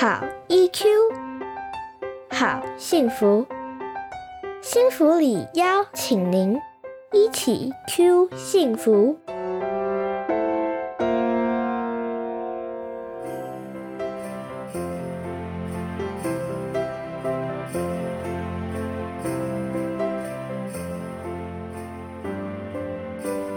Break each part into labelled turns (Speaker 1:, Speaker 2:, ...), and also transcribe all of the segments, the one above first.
Speaker 1: 好 EQ，好幸福，幸福里邀请您一起 Q 幸福。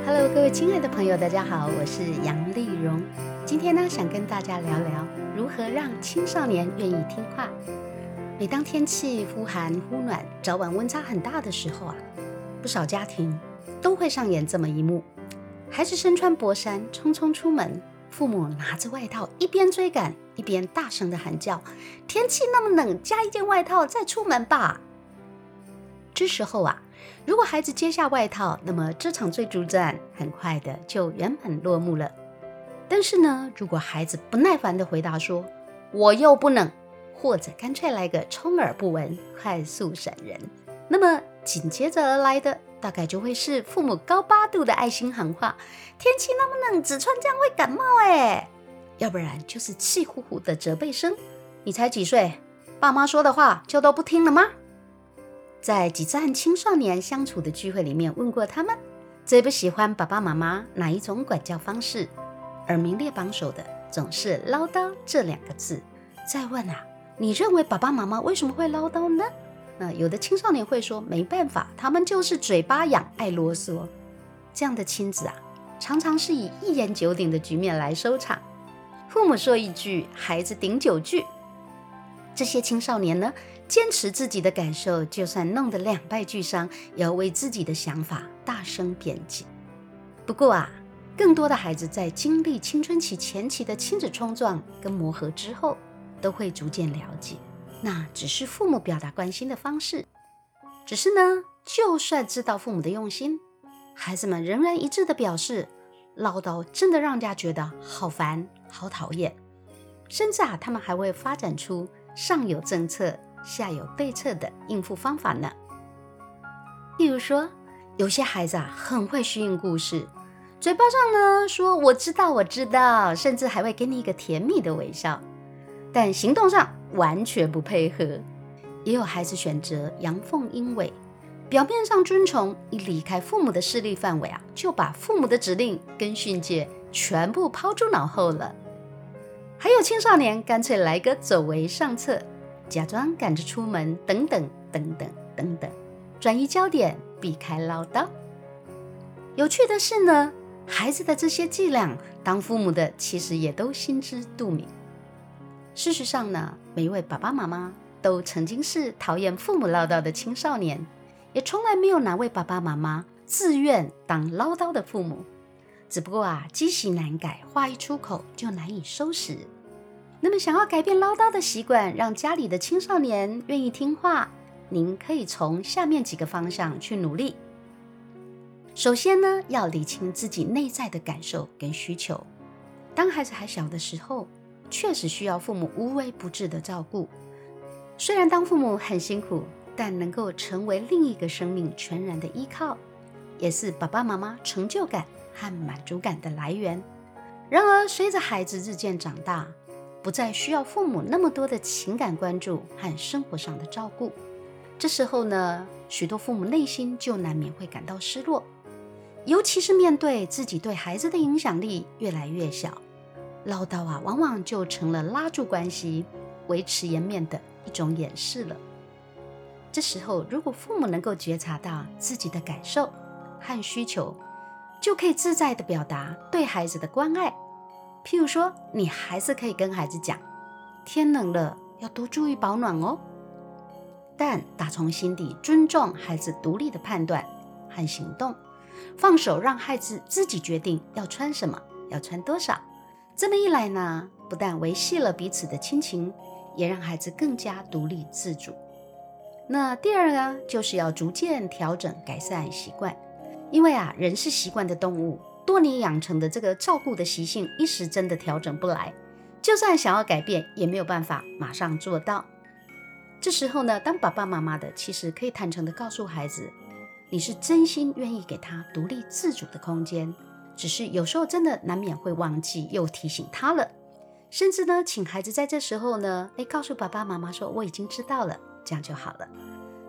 Speaker 2: Hello，各位亲爱的朋友，大家好，我是杨丽蓉。今天呢，想跟大家聊聊如何让青少年愿意听话。每当天气忽寒忽暖、早晚温差很大的时候啊，不少家庭都会上演这么一幕：孩子身穿薄衫匆匆出门，父母拿着外套一边追赶一边大声的喊叫：“天气那么冷，加一件外套再出门吧。”这时候啊，如果孩子接下外套，那么这场追逐战很快的就圆满落幕了。但是呢，如果孩子不耐烦的回答说“我又不冷”，或者干脆来个充耳不闻、快速闪人，那么紧接着而来的大概就会是父母高八度的爱心喊话：“天气那么冷，只穿这样会感冒哎。”要不然就是气呼呼的责备声：“你才几岁，爸妈说的话就都不听了吗？”在几次和青少年相处的聚会里面，问过他们最不喜欢爸爸妈妈哪一种管教方式。而名列榜首的总是唠叨这两个字。再问啊，你认为爸爸妈妈为什么会唠叨呢？那有的青少年会说，没办法，他们就是嘴巴痒，爱啰嗦。这样的亲子啊，常常是以一言九鼎的局面来收场。父母说一句，孩子顶九句。这些青少年呢，坚持自己的感受，就算弄得两败俱伤，也要为自己的想法大声辩解。不过啊。更多的孩子在经历青春期前期的亲子冲撞跟磨合之后，都会逐渐了解，那只是父母表达关心的方式。只是呢，就算知道父母的用心，孩子们仍然一致的表示，唠叨真的让人家觉得好烦、好讨厌。甚至啊，他们还会发展出上有政策、下有对策的应付方法呢。例如说，有些孩子啊，很会虚应故事。嘴巴上呢说我知道我知道，甚至还会给你一个甜蜜的微笑，但行动上完全不配合。也有孩子选择阳奉阴违，表面上遵从，一离开父母的势力范围啊，就把父母的指令跟训诫全部抛诸脑后了。还有青少年干脆来个走为上策，假装赶着出门，等等等等等等，转移焦点，避开唠叨。有趣的是呢。孩子的这些伎俩，当父母的其实也都心知肚明。事实上呢，每一位爸爸妈妈都曾经是讨厌父母唠叨的青少年，也从来没有哪位爸爸妈妈自愿当唠叨的父母。只不过啊，积习难改，话一出口就难以收拾。那么，想要改变唠叨的习惯，让家里的青少年愿意听话，您可以从下面几个方向去努力。首先呢，要理清自己内在的感受跟需求。当孩子还小的时候，确实需要父母无微不至的照顾。虽然当父母很辛苦，但能够成为另一个生命全然的依靠，也是爸爸妈妈成就感和满足感的来源。然而，随着孩子日渐长大，不再需要父母那么多的情感关注和生活上的照顾，这时候呢，许多父母内心就难免会感到失落。尤其是面对自己对孩子的影响力越来越小，唠叨啊，往往就成了拉住关系、维持颜面的一种掩饰了。这时候，如果父母能够觉察到自己的感受和需求，就可以自在的表达对孩子的关爱。譬如说，你还是可以跟孩子讲：“天冷了，要多注意保暖哦。”但打从心底尊重孩子独立的判断和行动。放手让孩子自己决定要穿什么，要穿多少。这么一来呢，不但维系了彼此的亲情，也让孩子更加独立自主。那第二呢，就是要逐渐调整改善习惯。因为啊，人是习惯的动物，多年养成的这个照顾的习性，一时真的调整不来。就算想要改变，也没有办法马上做到。这时候呢，当爸爸妈妈的，其实可以坦诚的告诉孩子。你是真心愿意给他独立自主的空间，只是有时候真的难免会忘记，又提醒他了。甚至呢，请孩子在这时候呢，诶，告诉爸爸妈妈说我已经知道了，这样就好了。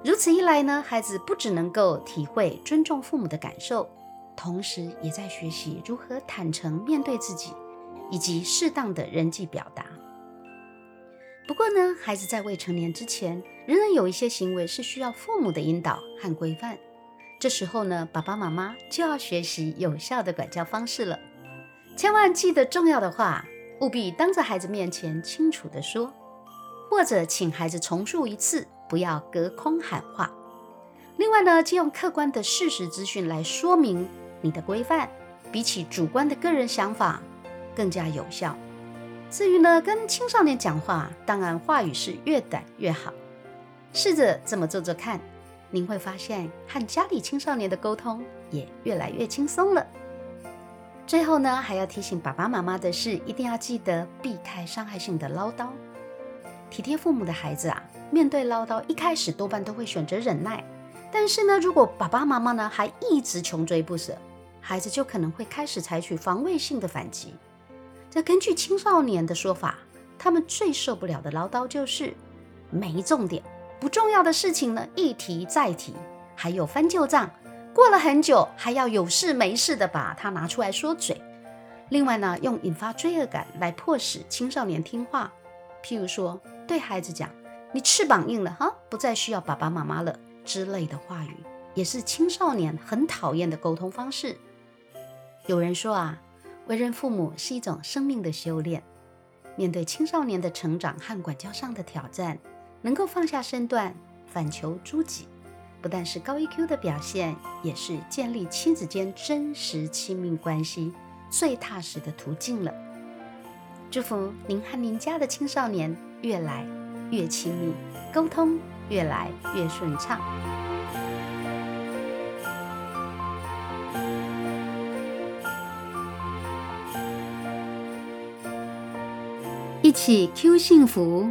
Speaker 2: 如此一来呢，孩子不只能够体会尊重父母的感受，同时也在学习如何坦诚面对自己，以及适当的人际表达。不过呢，孩子在未成年之前，仍然有一些行为是需要父母的引导和规范。这时候呢，爸爸妈妈就要学习有效的管教方式了。千万记得重要的话，务必当着孩子面前清楚的说，或者请孩子重述一次。不要隔空喊话。另外呢，借用客观的事实资讯来说明你的规范，比起主观的个人想法更加有效。至于呢，跟青少年讲话，当然话语是越短越好。试着这么做做看，您会发现和家里青少年的沟通也越来越轻松了。最后呢，还要提醒爸爸妈妈的是，一定要记得避开伤害性的唠叨。体贴父母的孩子啊。面对唠叨，一开始多半都会选择忍耐。但是呢，如果爸爸妈妈呢还一直穷追不舍，孩子就可能会开始采取防卫性的反击。这根据青少年的说法，他们最受不了的唠叨就是没重点、不重要的事情呢一提再提，还有翻旧账，过了很久还要有事没事的把它拿出来说嘴。另外呢，用引发罪恶感来迫使青少年听话，譬如说对孩子讲。你翅膀硬了哈，不再需要爸爸妈妈了之类的话语，也是青少年很讨厌的沟通方式。有人说啊，为人父母是一种生命的修炼。面对青少年的成长和管教上的挑战，能够放下身段，反求诸己，不但是高 EQ 的表现，也是建立亲子间真实亲密关系最踏实的途径了。祝福您和您家的青少年越来。越亲密，沟通越来越顺畅。一起 Q 幸福，